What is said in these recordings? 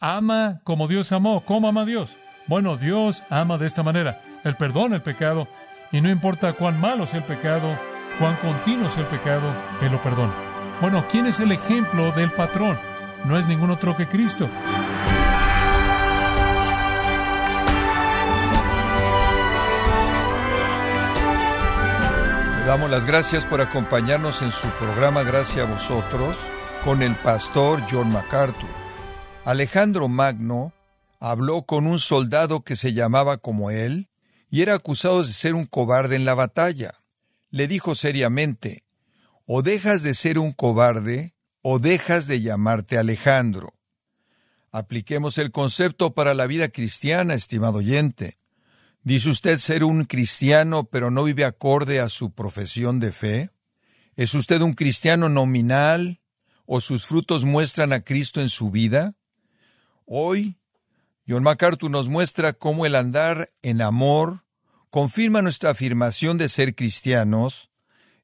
ama como Dios amó. ¿Cómo ama Dios? Bueno, Dios ama de esta manera. Él perdona el pecado y no importa cuán malo sea el pecado, cuán continuo sea el pecado, Él lo perdona. Bueno, ¿quién es el ejemplo del patrón? No es ningún otro que Cristo. Le damos las gracias por acompañarnos en su programa Gracias a vosotros con el pastor John MacArthur. Alejandro Magno habló con un soldado que se llamaba como él y era acusado de ser un cobarde en la batalla. Le dijo seriamente, o dejas de ser un cobarde o dejas de llamarte Alejandro. Apliquemos el concepto para la vida cristiana, estimado oyente. ¿Dice usted ser un cristiano pero no vive acorde a su profesión de fe? ¿Es usted un cristiano nominal o sus frutos muestran a Cristo en su vida? Hoy, John MacArthur nos muestra cómo el andar en amor confirma nuestra afirmación de ser cristianos.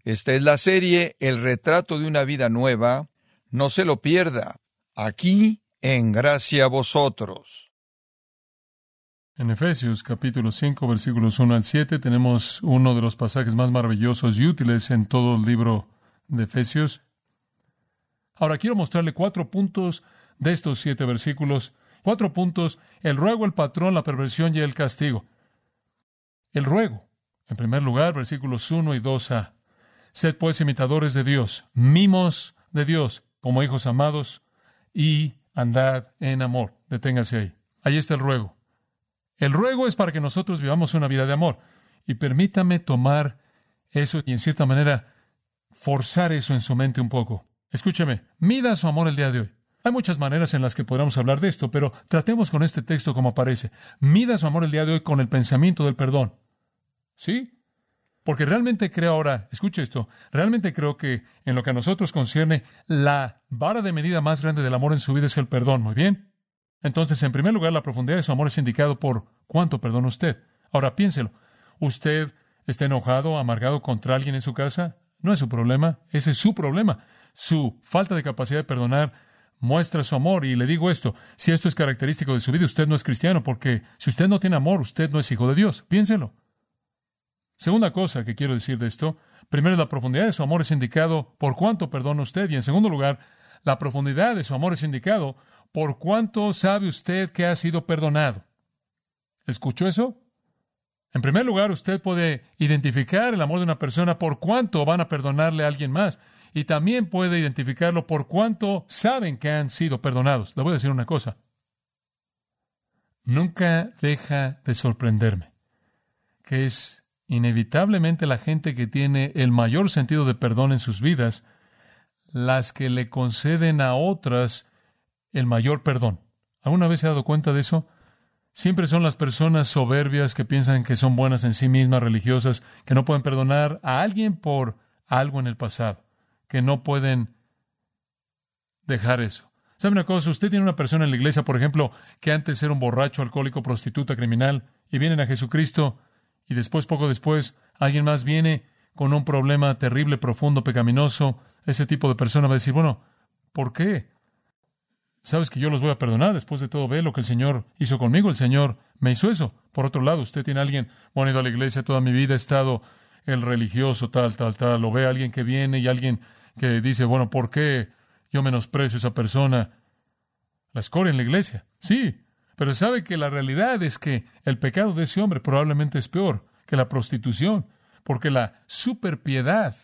Esta es la serie El retrato de una vida nueva. No se lo pierda. Aquí, en gracia a vosotros. En Efesios capítulo 5 versículos 1 al 7 tenemos uno de los pasajes más maravillosos y útiles en todo el libro de Efesios. Ahora quiero mostrarle cuatro puntos de estos siete versículos. Cuatro puntos, el ruego, el patrón, la perversión y el castigo. El ruego. En primer lugar, versículos 1 y 2a. Sed pues imitadores de Dios, mimos de Dios, como hijos amados, y andad en amor. Deténgase ahí. Ahí está el ruego. El ruego es para que nosotros vivamos una vida de amor. Y permítame tomar eso y en cierta manera forzar eso en su mente un poco. Escúcheme, mida su amor el día de hoy. Hay muchas maneras en las que podríamos hablar de esto, pero tratemos con este texto como aparece. Mida su amor el día de hoy con el pensamiento del perdón. ¿Sí? Porque realmente creo ahora, escuche esto, realmente creo que en lo que a nosotros concierne, la vara de medida más grande del amor en su vida es el perdón. Muy bien. Entonces, en primer lugar, la profundidad de su amor es indicado por cuánto perdona usted. Ahora piénselo. ¿Usted está enojado, amargado contra alguien en su casa? No es su problema, ese es su problema. Su falta de capacidad de perdonar muestra su amor. Y le digo esto, si esto es característico de su vida, usted no es cristiano, porque si usted no tiene amor, usted no es hijo de Dios. Piénselo. Segunda cosa que quiero decir de esto, primero la profundidad de su amor es indicado por cuánto perdona usted. Y en segundo lugar, la profundidad de su amor es indicado ¿Por cuánto sabe usted que ha sido perdonado? ¿Escuchó eso? En primer lugar, usted puede identificar el amor de una persona por cuánto van a perdonarle a alguien más. Y también puede identificarlo por cuánto saben que han sido perdonados. Le voy a decir una cosa. Nunca deja de sorprenderme que es inevitablemente la gente que tiene el mayor sentido de perdón en sus vidas, las que le conceden a otras el mayor perdón. ¿Alguna vez se ha dado cuenta de eso? Siempre son las personas soberbias que piensan que son buenas en sí mismas, religiosas, que no pueden perdonar a alguien por algo en el pasado, que no pueden dejar eso. ¿Sabe una cosa? Usted tiene una persona en la iglesia, por ejemplo, que antes era un borracho, alcohólico, prostituta, criminal, y vienen a Jesucristo, y después, poco después, alguien más viene con un problema terrible, profundo, pecaminoso. Ese tipo de persona va a decir, bueno, ¿por qué? Sabes que yo los voy a perdonar. Después de todo, ve lo que el Señor hizo conmigo. El Señor me hizo eso. Por otro lado, usted tiene a alguien, bueno, he ido a la iglesia toda mi vida, he estado el religioso, tal, tal, tal. Lo ve alguien que viene y alguien que dice, bueno, ¿por qué yo menosprecio a esa persona? La escoria en la iglesia. Sí, pero sabe que la realidad es que el pecado de ese hombre probablemente es peor que la prostitución, porque la superpiedad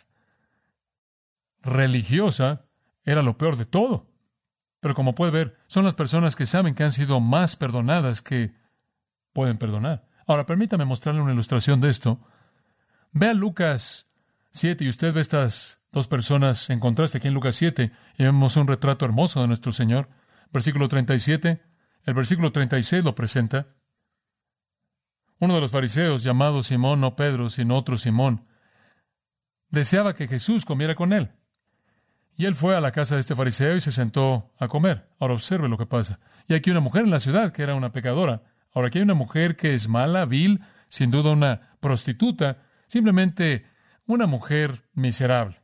religiosa era lo peor de todo. Pero como puede ver, son las personas que saben que han sido más perdonadas que pueden perdonar. Ahora, permítame mostrarle una ilustración de esto. Vea Lucas 7 y usted ve estas dos personas en contraste aquí en Lucas 7 y vemos un retrato hermoso de nuestro Señor. Versículo 37, el versículo 36 lo presenta. Uno de los fariseos, llamado Simón, no Pedro, sino otro Simón, deseaba que Jesús comiera con él. Y él fue a la casa de este fariseo y se sentó a comer. Ahora observe lo que pasa. Y aquí una mujer en la ciudad que era una pecadora. Ahora aquí hay una mujer que es mala, vil, sin duda una prostituta, simplemente una mujer miserable,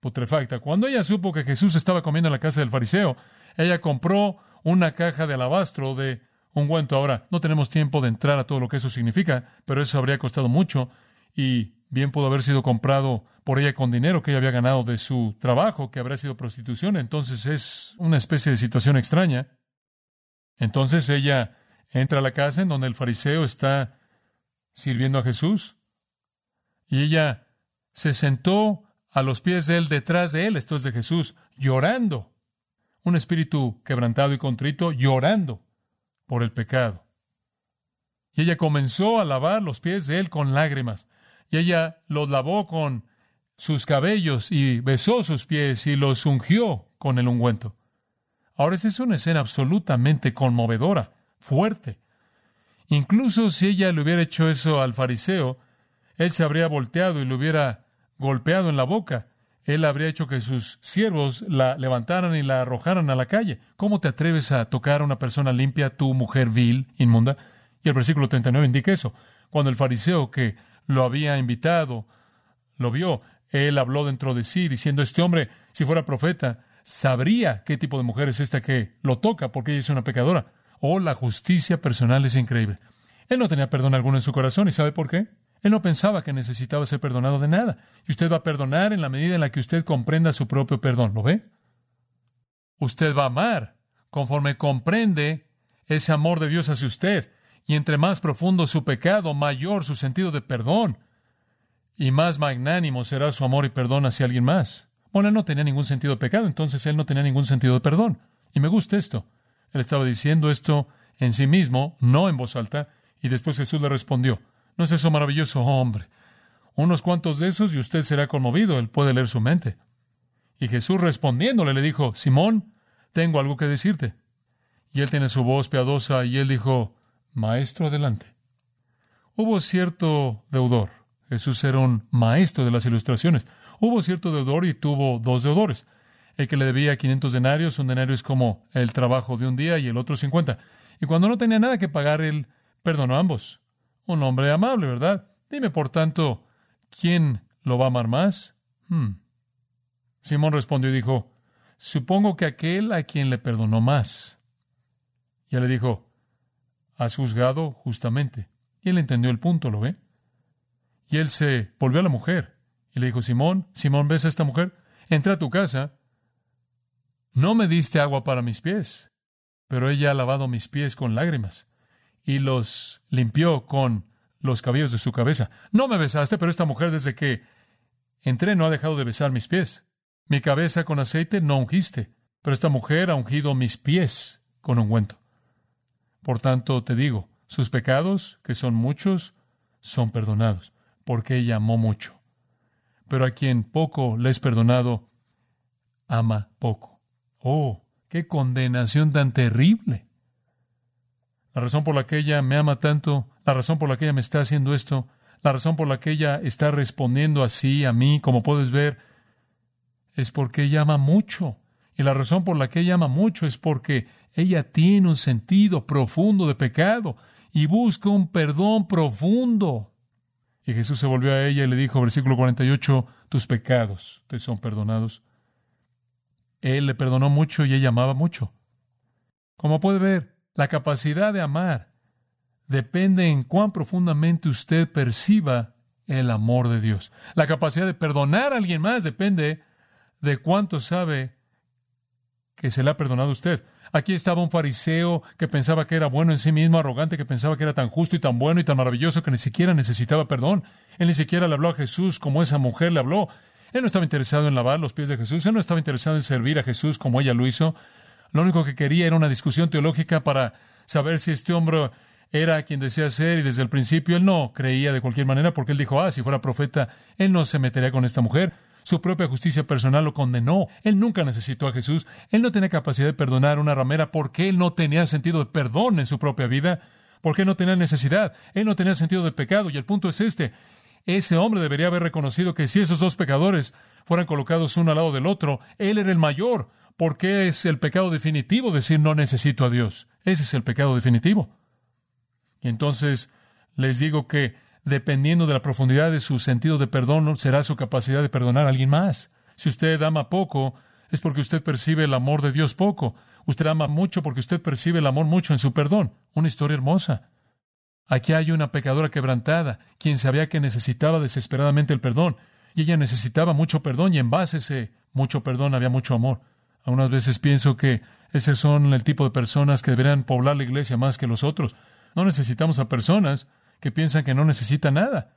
putrefacta. Cuando ella supo que Jesús estaba comiendo en la casa del fariseo, ella compró una caja de alabastro de ungüento. Ahora, no tenemos tiempo de entrar a todo lo que eso significa, pero eso habría costado mucho y bien pudo haber sido comprado por ella con dinero que ella había ganado de su trabajo, que habría sido prostitución. Entonces es una especie de situación extraña. Entonces ella entra a la casa en donde el fariseo está sirviendo a Jesús y ella se sentó a los pies de él, detrás de él, esto es de Jesús, llorando. Un espíritu quebrantado y contrito, llorando por el pecado. Y ella comenzó a lavar los pies de él con lágrimas. Y ella los lavó con sus cabellos y besó sus pies y los ungió con el ungüento. Ahora, esa es una escena absolutamente conmovedora, fuerte. Incluso si ella le hubiera hecho eso al fariseo, él se habría volteado y le hubiera golpeado en la boca. Él habría hecho que sus siervos la levantaran y la arrojaran a la calle. ¿Cómo te atreves a tocar a una persona limpia, tu mujer vil, inmunda? Y el versículo 39 indica eso. Cuando el fariseo que lo había invitado lo vio, él habló dentro de sí, diciendo, este hombre, si fuera profeta, sabría qué tipo de mujer es esta que lo toca, porque ella es una pecadora. Oh, la justicia personal es increíble. Él no tenía perdón alguno en su corazón, ¿y sabe por qué? Él no pensaba que necesitaba ser perdonado de nada. Y usted va a perdonar en la medida en la que usted comprenda su propio perdón. ¿Lo ve? Usted va a amar conforme comprende ese amor de Dios hacia usted. Y entre más profundo su pecado, mayor su sentido de perdón. Y más magnánimo será su amor y perdón hacia alguien más. Bueno, él no tenía ningún sentido de pecado, entonces él no tenía ningún sentido de perdón. Y me gusta esto. Él estaba diciendo esto en sí mismo, no en voz alta, y después Jesús le respondió, ¿No es eso maravilloso, hombre? Unos cuantos de esos y usted será conmovido. Él puede leer su mente. Y Jesús respondiéndole le dijo, Simón, tengo algo que decirte. Y él tiene su voz piadosa y él dijo, Maestro, adelante. Hubo cierto deudor. Jesús era un maestro de las ilustraciones. Hubo cierto deudor y tuvo dos deudores. El que le debía 500 denarios, un denario es como el trabajo de un día y el otro 50. Y cuando no tenía nada que pagar, él perdonó ambos un hombre amable, ¿verdad? Dime, por tanto, ¿quién lo va a amar más? Hmm. Simón respondió y dijo, supongo que aquel a quien le perdonó más. Y él le dijo, has juzgado justamente. Y él entendió el punto, ¿lo ve? Y él se volvió a la mujer y le dijo, Simón, Simón, ¿ves a esta mujer? Entra a tu casa. No me diste agua para mis pies, pero ella ha lavado mis pies con lágrimas y los limpió con los cabellos de su cabeza. No me besaste, pero esta mujer desde que entré no ha dejado de besar mis pies. Mi cabeza con aceite no ungiste, pero esta mujer ha ungido mis pies con ungüento. Por tanto, te digo, sus pecados, que son muchos, son perdonados, porque ella amó mucho. Pero a quien poco le es perdonado, ama poco. Oh, qué condenación tan terrible la razón por la que ella me ama tanto, la razón por la que ella me está haciendo esto, la razón por la que ella está respondiendo así a mí, como puedes ver, es porque ella ama mucho. Y la razón por la que ella ama mucho es porque ella tiene un sentido profundo de pecado y busca un perdón profundo. Y Jesús se volvió a ella y le dijo, versículo 48, tus pecados te son perdonados. Él le perdonó mucho y ella amaba mucho. Como puede ver, la capacidad de amar depende en cuán profundamente usted perciba el amor de Dios. La capacidad de perdonar a alguien más depende de cuánto sabe que se le ha perdonado a usted. Aquí estaba un fariseo que pensaba que era bueno en sí mismo, arrogante, que pensaba que era tan justo y tan bueno y tan maravilloso que ni siquiera necesitaba perdón. Él ni siquiera le habló a Jesús como esa mujer le habló. Él no estaba interesado en lavar los pies de Jesús, él no estaba interesado en servir a Jesús como ella lo hizo. Lo único que quería era una discusión teológica para saber si este hombre era quien decía ser y desde el principio él no creía de cualquier manera porque él dijo, ah, si fuera profeta, él no se metería con esta mujer. Su propia justicia personal lo condenó. Él nunca necesitó a Jesús. Él no tenía capacidad de perdonar a una ramera porque él no tenía sentido de perdón en su propia vida, porque él no tenía necesidad. Él no tenía sentido de pecado. Y el punto es este. Ese hombre debería haber reconocido que si esos dos pecadores fueran colocados uno al lado del otro, él era el mayor, porque es el pecado definitivo decir no necesito a Dios. Ese es el pecado definitivo. Y entonces les digo que dependiendo de la profundidad de su sentido de perdón, será su capacidad de perdonar a alguien más. Si usted ama poco, es porque usted percibe el amor de Dios poco. Usted ama mucho porque usted percibe el amor mucho en su perdón. Una historia hermosa. Aquí hay una pecadora quebrantada, quien sabía que necesitaba desesperadamente el perdón, y ella necesitaba mucho perdón, y en base a ese mucho perdón había mucho amor. Algunas veces pienso que ese son el tipo de personas que deberían poblar la iglesia más que los otros. No necesitamos a personas que piensan que no necesitan nada.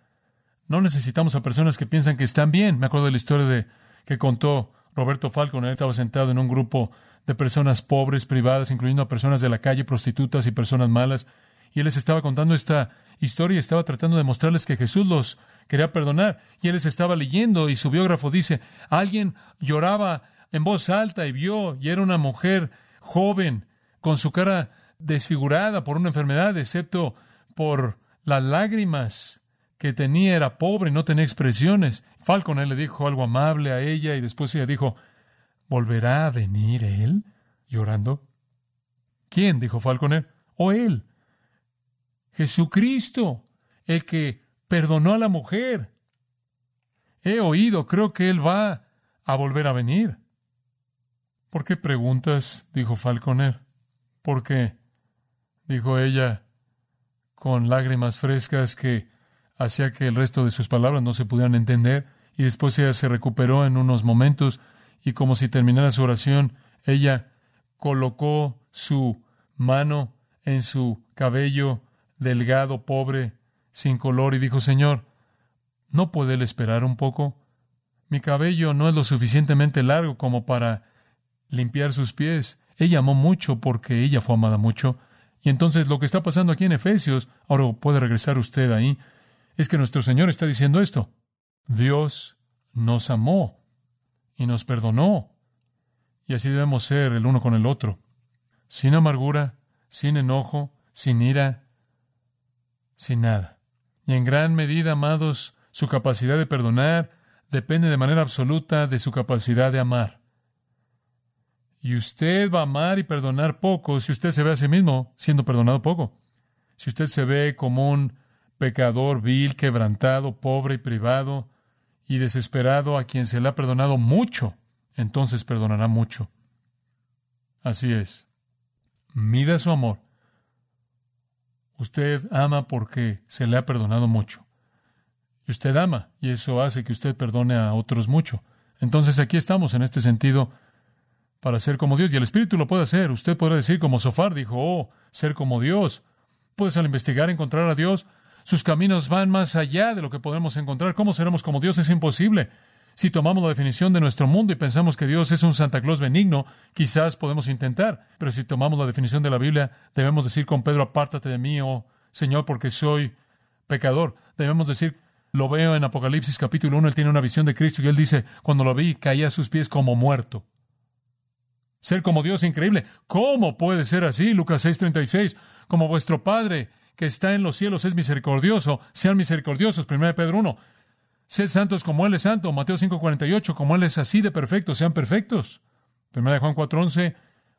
No necesitamos a personas que piensan que están bien. Me acuerdo de la historia de que contó Roberto Falcon. Él estaba sentado en un grupo de personas pobres, privadas, incluyendo a personas de la calle, prostitutas y personas malas. Y él les estaba contando esta historia y estaba tratando de mostrarles que Jesús los quería perdonar. Y él les estaba leyendo y su biógrafo dice, alguien lloraba en voz alta y vio, y era una mujer joven, con su cara desfigurada por una enfermedad, excepto por las lágrimas que tenía, era pobre, no tenía expresiones. Falcon él le dijo algo amable a ella y después ella dijo, ¿volverá a venir él? llorando. ¿Quién? dijo Falconer. ¿O él? Jesucristo, el que perdonó a la mujer. He oído, creo que él va a volver a venir. ¿Por qué preguntas? dijo Falconer. ¿Por qué? dijo ella con lágrimas frescas que hacía que el resto de sus palabras no se pudieran entender, y después ella se recuperó en unos momentos, y como si terminara su oración, ella colocó su mano en su cabello delgado, pobre, sin color, y dijo, Señor, ¿no puede él esperar un poco? Mi cabello no es lo suficientemente largo como para limpiar sus pies. Ella amó mucho porque ella fue amada mucho. Y entonces lo que está pasando aquí en Efesios, ahora puede regresar usted ahí, es que nuestro Señor está diciendo esto. Dios nos amó y nos perdonó. Y así debemos ser el uno con el otro. Sin amargura, sin enojo, sin ira, sin nada. Y en gran medida, amados, su capacidad de perdonar depende de manera absoluta de su capacidad de amar. Y usted va a amar y perdonar poco si usted se ve a sí mismo siendo perdonado poco. Si usted se ve como un pecador vil, quebrantado, pobre y privado y desesperado a quien se le ha perdonado mucho, entonces perdonará mucho. Así es. Mida su amor. Usted ama porque se le ha perdonado mucho. Y usted ama, y eso hace que usted perdone a otros mucho. Entonces aquí estamos en este sentido para ser como Dios. Y el Espíritu lo puede hacer. Usted podrá decir como Sofar dijo, oh, ser como Dios. Puedes al investigar encontrar a Dios. Sus caminos van más allá de lo que podemos encontrar. ¿Cómo seremos como Dios? Es imposible. Si tomamos la definición de nuestro mundo y pensamos que Dios es un Santa Claus benigno, quizás podemos intentar. Pero si tomamos la definición de la Biblia, debemos decir con Pedro, apártate de mí, oh Señor, porque soy pecador. Debemos decir, lo veo en Apocalipsis capítulo 1, él tiene una visión de Cristo y él dice, cuando lo vi, caía a sus pies como muerto. Ser como Dios increíble. ¿Cómo puede ser así? Lucas 6:36. Como vuestro Padre que está en los cielos es misericordioso, sean misericordiosos. 1 Pedro 1. Sed santos como Él es santo. Mateo 5:48. Como Él es así de perfecto, sean perfectos. 1 Juan 4:11.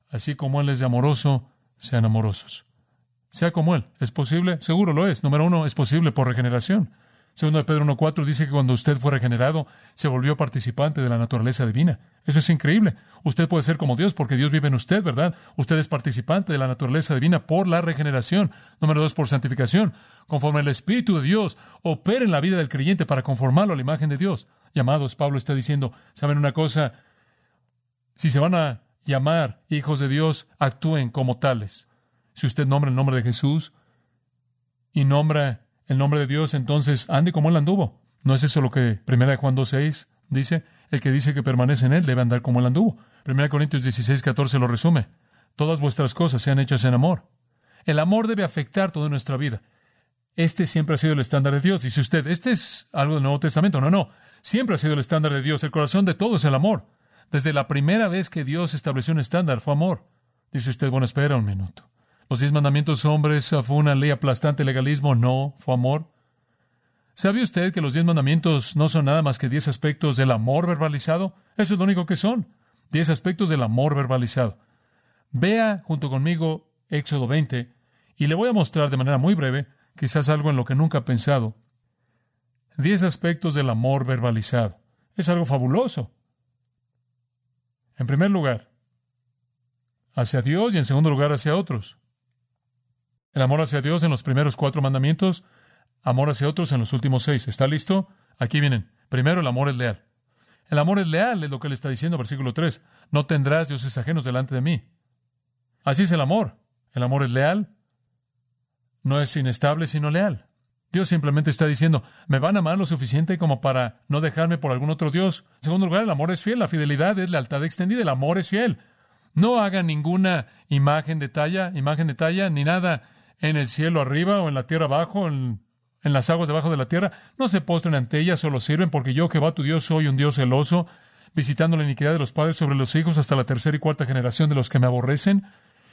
Así como Él es de amoroso, sean amorosos. Sea como Él. ¿Es posible? Seguro lo es. Número uno, es posible por regeneración. Segundo de Pedro 1.4 dice que cuando usted fue regenerado, se volvió participante de la naturaleza divina. Eso es increíble. Usted puede ser como Dios porque Dios vive en usted, ¿verdad? Usted es participante de la naturaleza divina por la regeneración. Número dos, por santificación. Conforme el Espíritu de Dios opera en la vida del creyente para conformarlo a la imagen de Dios. Llamados, Pablo está diciendo, ¿saben una cosa? Si se van a llamar hijos de Dios, actúen como tales. Si usted nombra el nombre de Jesús y nombra el nombre de Dios, entonces ande como él anduvo. ¿No es eso lo que 1 Juan 2.6 dice? El que dice que permanece en él debe andar como él anduvo. 1 Corintios 16.14 lo resume. Todas vuestras cosas sean hechas en amor. El amor debe afectar toda nuestra vida. Este siempre ha sido el estándar de Dios. Dice usted, ¿este es algo del Nuevo Testamento? No, no. Siempre ha sido el estándar de Dios. El corazón de todo es el amor. Desde la primera vez que Dios estableció un estándar fue amor. Dice usted, bueno, espera un minuto. Los diez mandamientos hombres fue una ley aplastante legalismo, no, fue amor. ¿Sabe usted que los diez mandamientos no son nada más que diez aspectos del amor verbalizado? Eso es lo único que son. Diez aspectos del amor verbalizado. Vea junto conmigo Éxodo 20 y le voy a mostrar de manera muy breve, quizás algo en lo que nunca he pensado. Diez aspectos del amor verbalizado. Es algo fabuloso. En primer lugar, hacia Dios y en segundo lugar hacia otros. El amor hacia Dios en los primeros cuatro mandamientos, amor hacia otros en los últimos seis. ¿Está listo? Aquí vienen. Primero, el amor es leal. El amor es leal, es lo que él está diciendo, versículo 3. No tendrás dioses ajenos delante de mí. Así es el amor. El amor es leal. No es inestable, sino leal. Dios simplemente está diciendo, me van a amar lo suficiente como para no dejarme por algún otro Dios. En segundo lugar, el amor es fiel, la fidelidad es lealtad extendida, el amor es fiel. No hagan ninguna imagen de talla, imagen de talla, ni nada en el cielo arriba o en la tierra abajo, en, en las aguas debajo de la tierra. No se postren ante ellas, solo sirven, porque yo, Jehová tu Dios, soy un Dios celoso, visitando la iniquidad de los padres sobre los hijos hasta la tercera y cuarta generación de los que me aborrecen,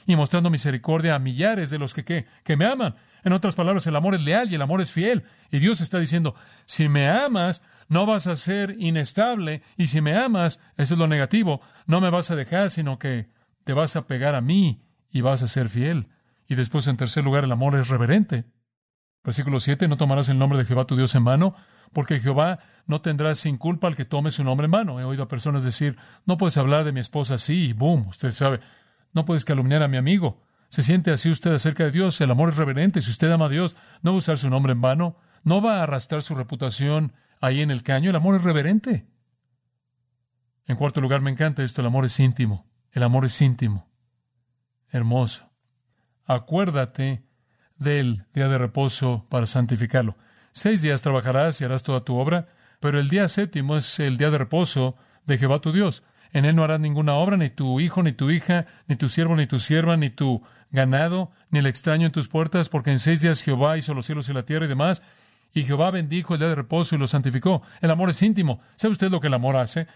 y mostrando misericordia a millares de los que, que, que me aman. En otras palabras, el amor es leal y el amor es fiel. Y Dios está diciendo, si me amas, no vas a ser inestable. Y si me amas, eso es lo negativo, no me vas a dejar, sino que te vas a pegar a mí y vas a ser fiel. Y después, en tercer lugar, el amor es reverente. Versículo 7, no tomarás el nombre de Jehová tu Dios en mano, porque Jehová no tendrá sin culpa al que tome su nombre en mano. He oído a personas decir, no puedes hablar de mi esposa así, y boom, usted sabe, no puedes calumniar a mi amigo. ¿Se siente así usted acerca de Dios? El amor es reverente. Si usted ama a Dios, no va a usar su nombre en vano. No va a arrastrar su reputación ahí en el caño. El amor es reverente. En cuarto lugar, me encanta esto. El amor es íntimo. El amor es íntimo. Hermoso. Acuérdate del día de reposo para santificarlo. Seis días trabajarás y harás toda tu obra, pero el día séptimo es el día de reposo de Jehová tu Dios. En él no harás ninguna obra, ni tu hijo, ni tu hija, ni tu siervo, ni tu sierva, ni tu ganado, ni el extraño en tus puertas, porque en seis días Jehová hizo los cielos y la tierra y demás, y Jehová bendijo el día de reposo y lo santificó. El amor es íntimo. ¿Sabe usted lo que el amor hace?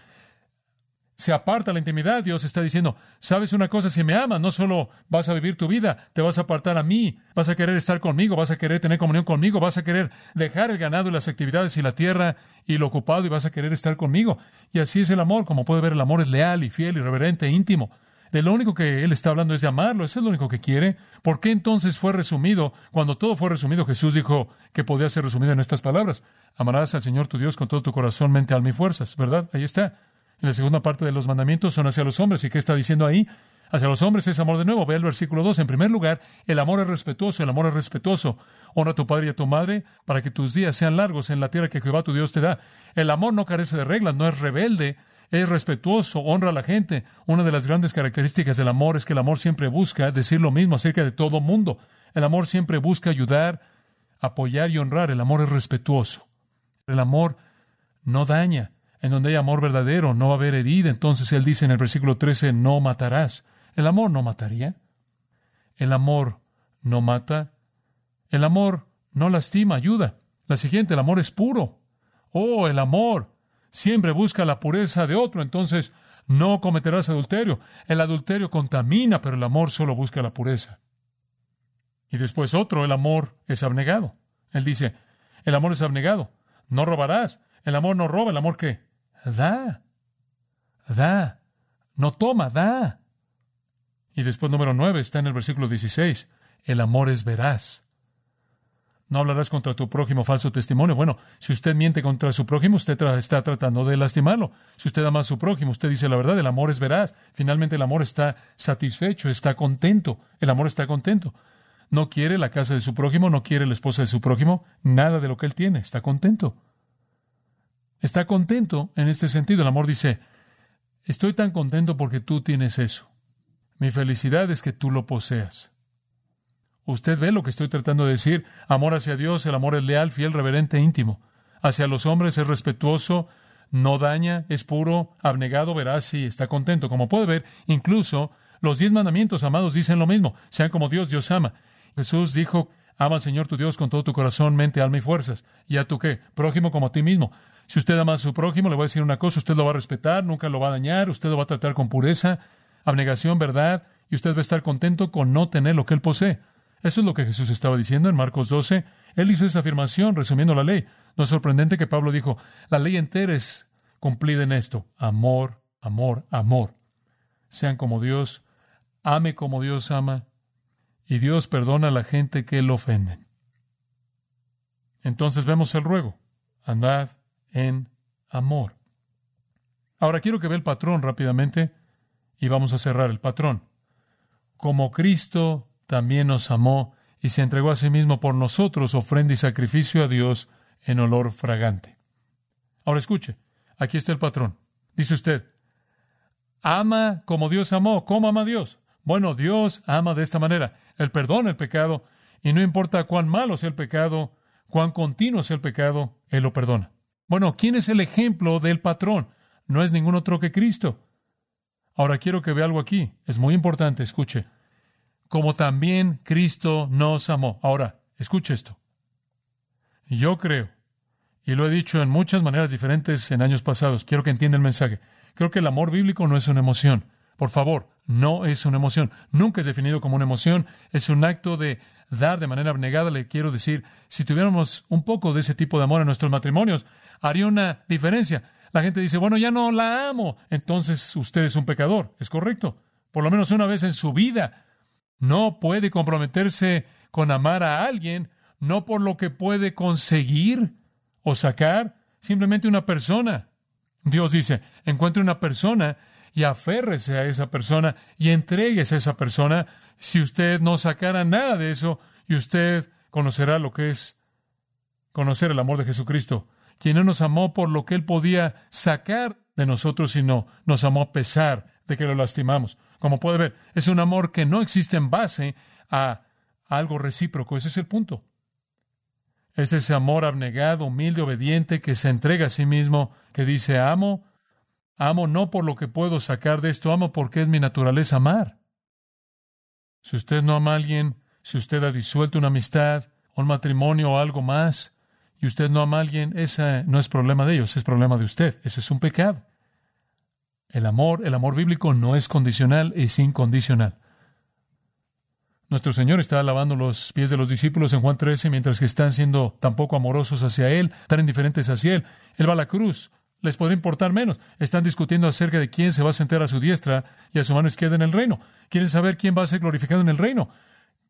Se aparta la intimidad. Dios está diciendo, sabes una cosa, si me amas, no solo vas a vivir tu vida, te vas a apartar a mí, vas a querer estar conmigo, vas a querer tener comunión conmigo, vas a querer dejar el ganado y las actividades y la tierra y lo ocupado y vas a querer estar conmigo. Y así es el amor. Como puede ver, el amor es leal y fiel y reverente e íntimo de lo único que él está hablando es de amarlo, eso es lo único que quiere. ¿Por qué entonces fue resumido? Cuando todo fue resumido, Jesús dijo que podía ser resumido en estas palabras. Amarás al Señor tu Dios con todo tu corazón, mente, alma y fuerzas, ¿verdad? Ahí está. En la segunda parte de los mandamientos son hacia los hombres. ¿Y qué está diciendo ahí? Hacia los hombres es amor de nuevo. Ve el versículo 2. En primer lugar, el amor es respetuoso, el amor es respetuoso. Honra a tu padre y a tu madre para que tus días sean largos en la tierra que Jehová tu Dios te da. El amor no carece de reglas, no es rebelde, es respetuoso, honra a la gente. Una de las grandes características del amor es que el amor siempre busca decir lo mismo acerca de todo mundo. El amor siempre busca ayudar, apoyar y honrar. El amor es respetuoso. El amor no daña. En donde hay amor verdadero no va a haber herida. Entonces él dice en el versículo 13, no matarás. El amor no mataría. El amor no mata. El amor no lastima, ayuda. La siguiente, el amor es puro. Oh, el amor siempre busca la pureza de otro, entonces no cometerás adulterio. El adulterio contamina, pero el amor solo busca la pureza. Y después otro, el amor es abnegado. Él dice, el amor es abnegado. No robarás. El amor no roba. El amor que da. Da. No toma, da. Y después número nueve está en el versículo 16. El amor es veraz. No hablarás contra tu prójimo falso testimonio. Bueno, si usted miente contra su prójimo, usted está tratando de lastimarlo. Si usted ama a su prójimo, usted dice la verdad, el amor es veraz. Finalmente el amor está satisfecho, está contento. El amor está contento. No quiere la casa de su prójimo, no quiere la esposa de su prójimo, nada de lo que él tiene, está contento. Está contento en este sentido. El amor dice, estoy tan contento porque tú tienes eso. Mi felicidad es que tú lo poseas. Usted ve lo que estoy tratando de decir. Amor hacia Dios, el amor es leal, fiel, reverente, íntimo. Hacia los hombres es respetuoso, no daña, es puro, abnegado, veraz y está contento. Como puede ver, incluso los diez mandamientos, amados, dicen lo mismo. Sean como Dios, Dios ama. Jesús dijo, ama al Señor tu Dios con todo tu corazón, mente, alma y fuerzas. ¿Y a tu qué? Prójimo como a ti mismo. Si usted ama a su prójimo, le voy a decir una cosa, usted lo va a respetar, nunca lo va a dañar, usted lo va a tratar con pureza, abnegación, verdad, y usted va a estar contento con no tener lo que él posee. Eso es lo que Jesús estaba diciendo en Marcos 12. Él hizo esa afirmación resumiendo la ley. No es sorprendente que Pablo dijo, la ley entera es cumplida en esto. Amor, amor, amor. Sean como Dios, ame como Dios ama, y Dios perdona a la gente que lo ofenden. Entonces vemos el ruego. Andad en amor. Ahora quiero que vea el patrón rápidamente y vamos a cerrar el patrón. como Cristo también nos amó y se entregó a sí mismo por nosotros, ofrenda y sacrificio a Dios en olor fragante. Ahora escuche, aquí está el patrón. Dice usted, ama como Dios amó. ¿Cómo ama Dios? Bueno, Dios ama de esta manera. Él perdona el pecado y no importa cuán malo sea el pecado, cuán continuo sea el pecado, Él lo perdona. Bueno, ¿quién es el ejemplo del patrón? No es ningún otro que Cristo. Ahora quiero que vea algo aquí. Es muy importante, escuche. Como también Cristo nos amó. Ahora, escuche esto. Yo creo, y lo he dicho en muchas maneras diferentes en años pasados, quiero que entienda el mensaje. Creo que el amor bíblico no es una emoción. Por favor, no es una emoción. Nunca es definido como una emoción. Es un acto de dar de manera abnegada. Le quiero decir, si tuviéramos un poco de ese tipo de amor en nuestros matrimonios, haría una diferencia. La gente dice, bueno, ya no la amo. Entonces usted es un pecador. Es correcto. Por lo menos una vez en su vida. No puede comprometerse con amar a alguien, no por lo que puede conseguir o sacar, simplemente una persona. Dios dice, encuentre una persona y aférrese a esa persona y entreguese a esa persona. Si usted no sacara nada de eso, y usted conocerá lo que es conocer el amor de Jesucristo quien no nos amó por lo que Él podía sacar de nosotros, sino nos amó a pesar de que lo lastimamos. Como puede ver, es un amor que no existe en base a algo recíproco. Ese es el punto. Es ese amor abnegado, humilde, obediente, que se entrega a sí mismo, que dice, amo, amo no por lo que puedo sacar de esto, amo porque es mi naturaleza amar. Si usted no ama a alguien, si usted ha disuelto una amistad, un matrimonio o algo más, y usted no ama a alguien, ese no es problema de ellos, es problema de usted. Eso es un pecado. El amor, el amor bíblico no es condicional, es incondicional. Nuestro Señor está lavando los pies de los discípulos en Juan 13 mientras que están siendo tan poco amorosos hacia Él, tan indiferentes hacia Él. Él va a la cruz. Les podría importar menos. Están discutiendo acerca de quién se va a sentar a su diestra y a su mano izquierda en el reino. Quieren saber quién va a ser glorificado en el reino.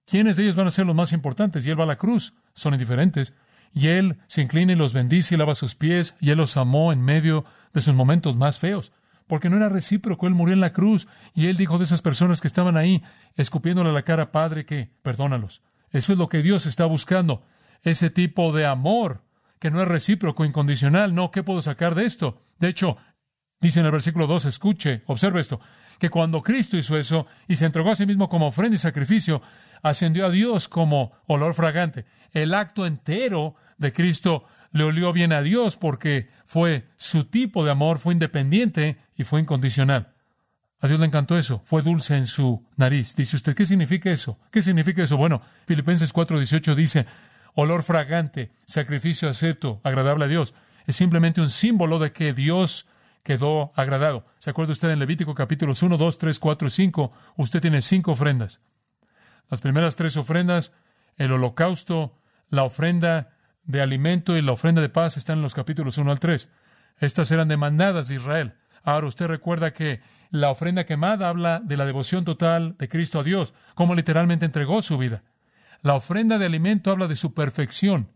¿Quiénes de ellos van a ser los más importantes? Y Él va a la cruz. Son indiferentes. Y Él se inclina y los bendice y lava sus pies, y Él los amó en medio de sus momentos más feos, porque no era recíproco, Él murió en la cruz, y Él dijo de esas personas que estaban ahí, escupiéndole la cara, Padre, que perdónalos. Eso es lo que Dios está buscando, ese tipo de amor que no es recíproco, incondicional. No, ¿qué puedo sacar de esto? De hecho, dice en el versículo 2, escuche, observe esto, que cuando Cristo hizo eso y se entregó a sí mismo como ofrenda y sacrificio, ascendió a Dios como olor fragante. El acto entero de Cristo le olió bien a Dios porque fue su tipo de amor, fue independiente y fue incondicional. A Dios le encantó eso, fue dulce en su nariz. Dice usted, ¿qué significa eso? ¿Qué significa eso? Bueno, Filipenses 4:18 dice, olor fragante, sacrificio acepto, agradable a Dios. Es simplemente un símbolo de que Dios quedó agradado. ¿Se acuerda usted en Levítico capítulos 1, 2, 3, 4 y 5? Usted tiene cinco ofrendas. Las primeras tres ofrendas, el holocausto, la ofrenda de alimento y la ofrenda de paz están en los capítulos 1 al 3. Estas eran demandadas de Israel. Ahora usted recuerda que la ofrenda quemada habla de la devoción total de Cristo a Dios, cómo literalmente entregó su vida. La ofrenda de alimento habla de su perfección.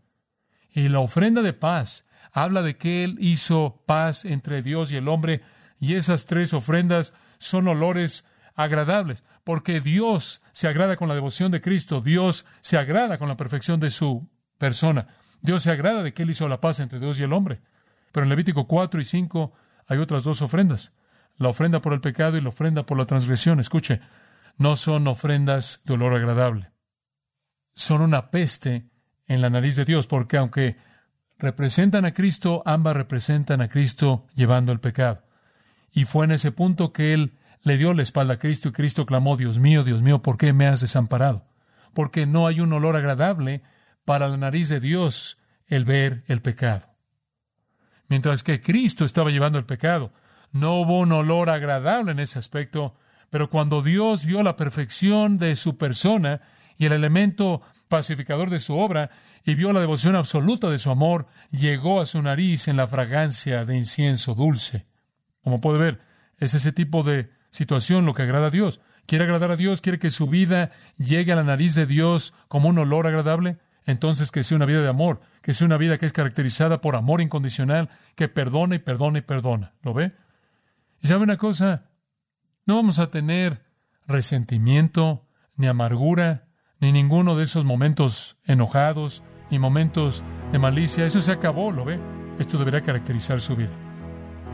Y la ofrenda de paz habla de que Él hizo paz entre Dios y el hombre. Y esas tres ofrendas son olores agradables, porque Dios se agrada con la devoción de Cristo, Dios se agrada con la perfección de su persona. Dios se agrada de que Él hizo la paz entre Dios y el hombre. Pero en Levítico 4 y 5 hay otras dos ofrendas. La ofrenda por el pecado y la ofrenda por la transgresión. Escuche, no son ofrendas de olor agradable. Son una peste en la nariz de Dios, porque aunque representan a Cristo, ambas representan a Cristo llevando el pecado. Y fue en ese punto que Él le dio la espalda a Cristo y Cristo clamó, Dios mío, Dios mío, ¿por qué me has desamparado? Porque no hay un olor agradable para la nariz de Dios el ver el pecado. Mientras que Cristo estaba llevando el pecado, no hubo un olor agradable en ese aspecto, pero cuando Dios vio la perfección de su persona y el elemento pacificador de su obra, y vio la devoción absoluta de su amor, llegó a su nariz en la fragancia de incienso dulce. Como puede ver, es ese tipo de situación lo que agrada a Dios. ¿Quiere agradar a Dios? ¿Quiere que su vida llegue a la nariz de Dios como un olor agradable? Entonces que sea una vida de amor, que sea una vida que es caracterizada por amor incondicional, que perdona y perdona y perdona. ¿Lo ve? Y sabe una cosa, no vamos a tener resentimiento, ni amargura, ni ninguno de esos momentos enojados y momentos de malicia. Eso se acabó, ¿lo ve? Esto deberá caracterizar su vida.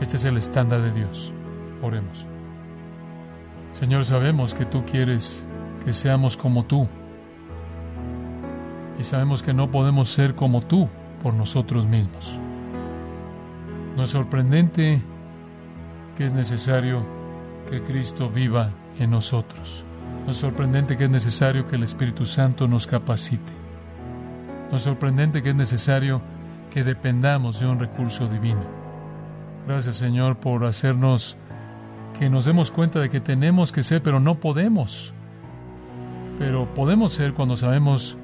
Este es el estándar de Dios. Oremos. Señor, sabemos que tú quieres que seamos como tú. Y sabemos que no podemos ser como tú por nosotros mismos. No es sorprendente que es necesario que Cristo viva en nosotros. No es sorprendente que es necesario que el Espíritu Santo nos capacite. No es sorprendente que es necesario que dependamos de un recurso divino. Gracias Señor por hacernos que nos demos cuenta de que tenemos que ser, pero no podemos. Pero podemos ser cuando sabemos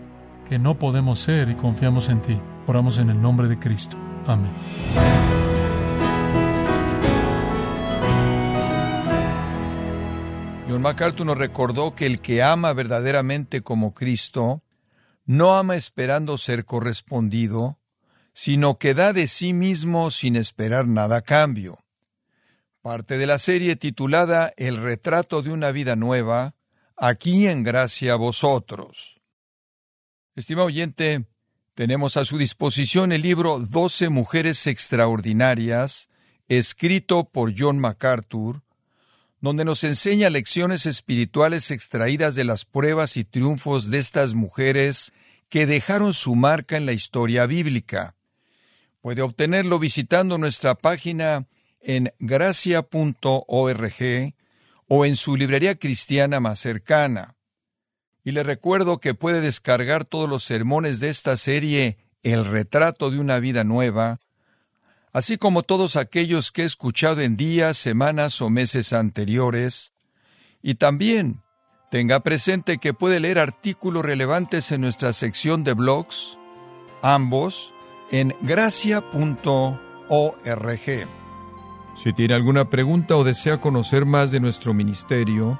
que no podemos ser y confiamos en ti. Oramos en el nombre de Cristo. Amén. John MacArthur nos recordó que el que ama verdaderamente como Cristo no ama esperando ser correspondido, sino que da de sí mismo sin esperar nada a cambio. Parte de la serie titulada El retrato de una vida nueva, aquí en gracia a vosotros. Estimado oyente, tenemos a su disposición el libro Doce Mujeres Extraordinarias, escrito por John MacArthur, donde nos enseña lecciones espirituales extraídas de las pruebas y triunfos de estas mujeres que dejaron su marca en la historia bíblica. Puede obtenerlo visitando nuestra página en gracia.org o en su librería cristiana más cercana. Y le recuerdo que puede descargar todos los sermones de esta serie El retrato de una vida nueva, así como todos aquellos que he escuchado en días, semanas o meses anteriores, y también tenga presente que puede leer artículos relevantes en nuestra sección de blogs, ambos en gracia.org. Si tiene alguna pregunta o desea conocer más de nuestro ministerio,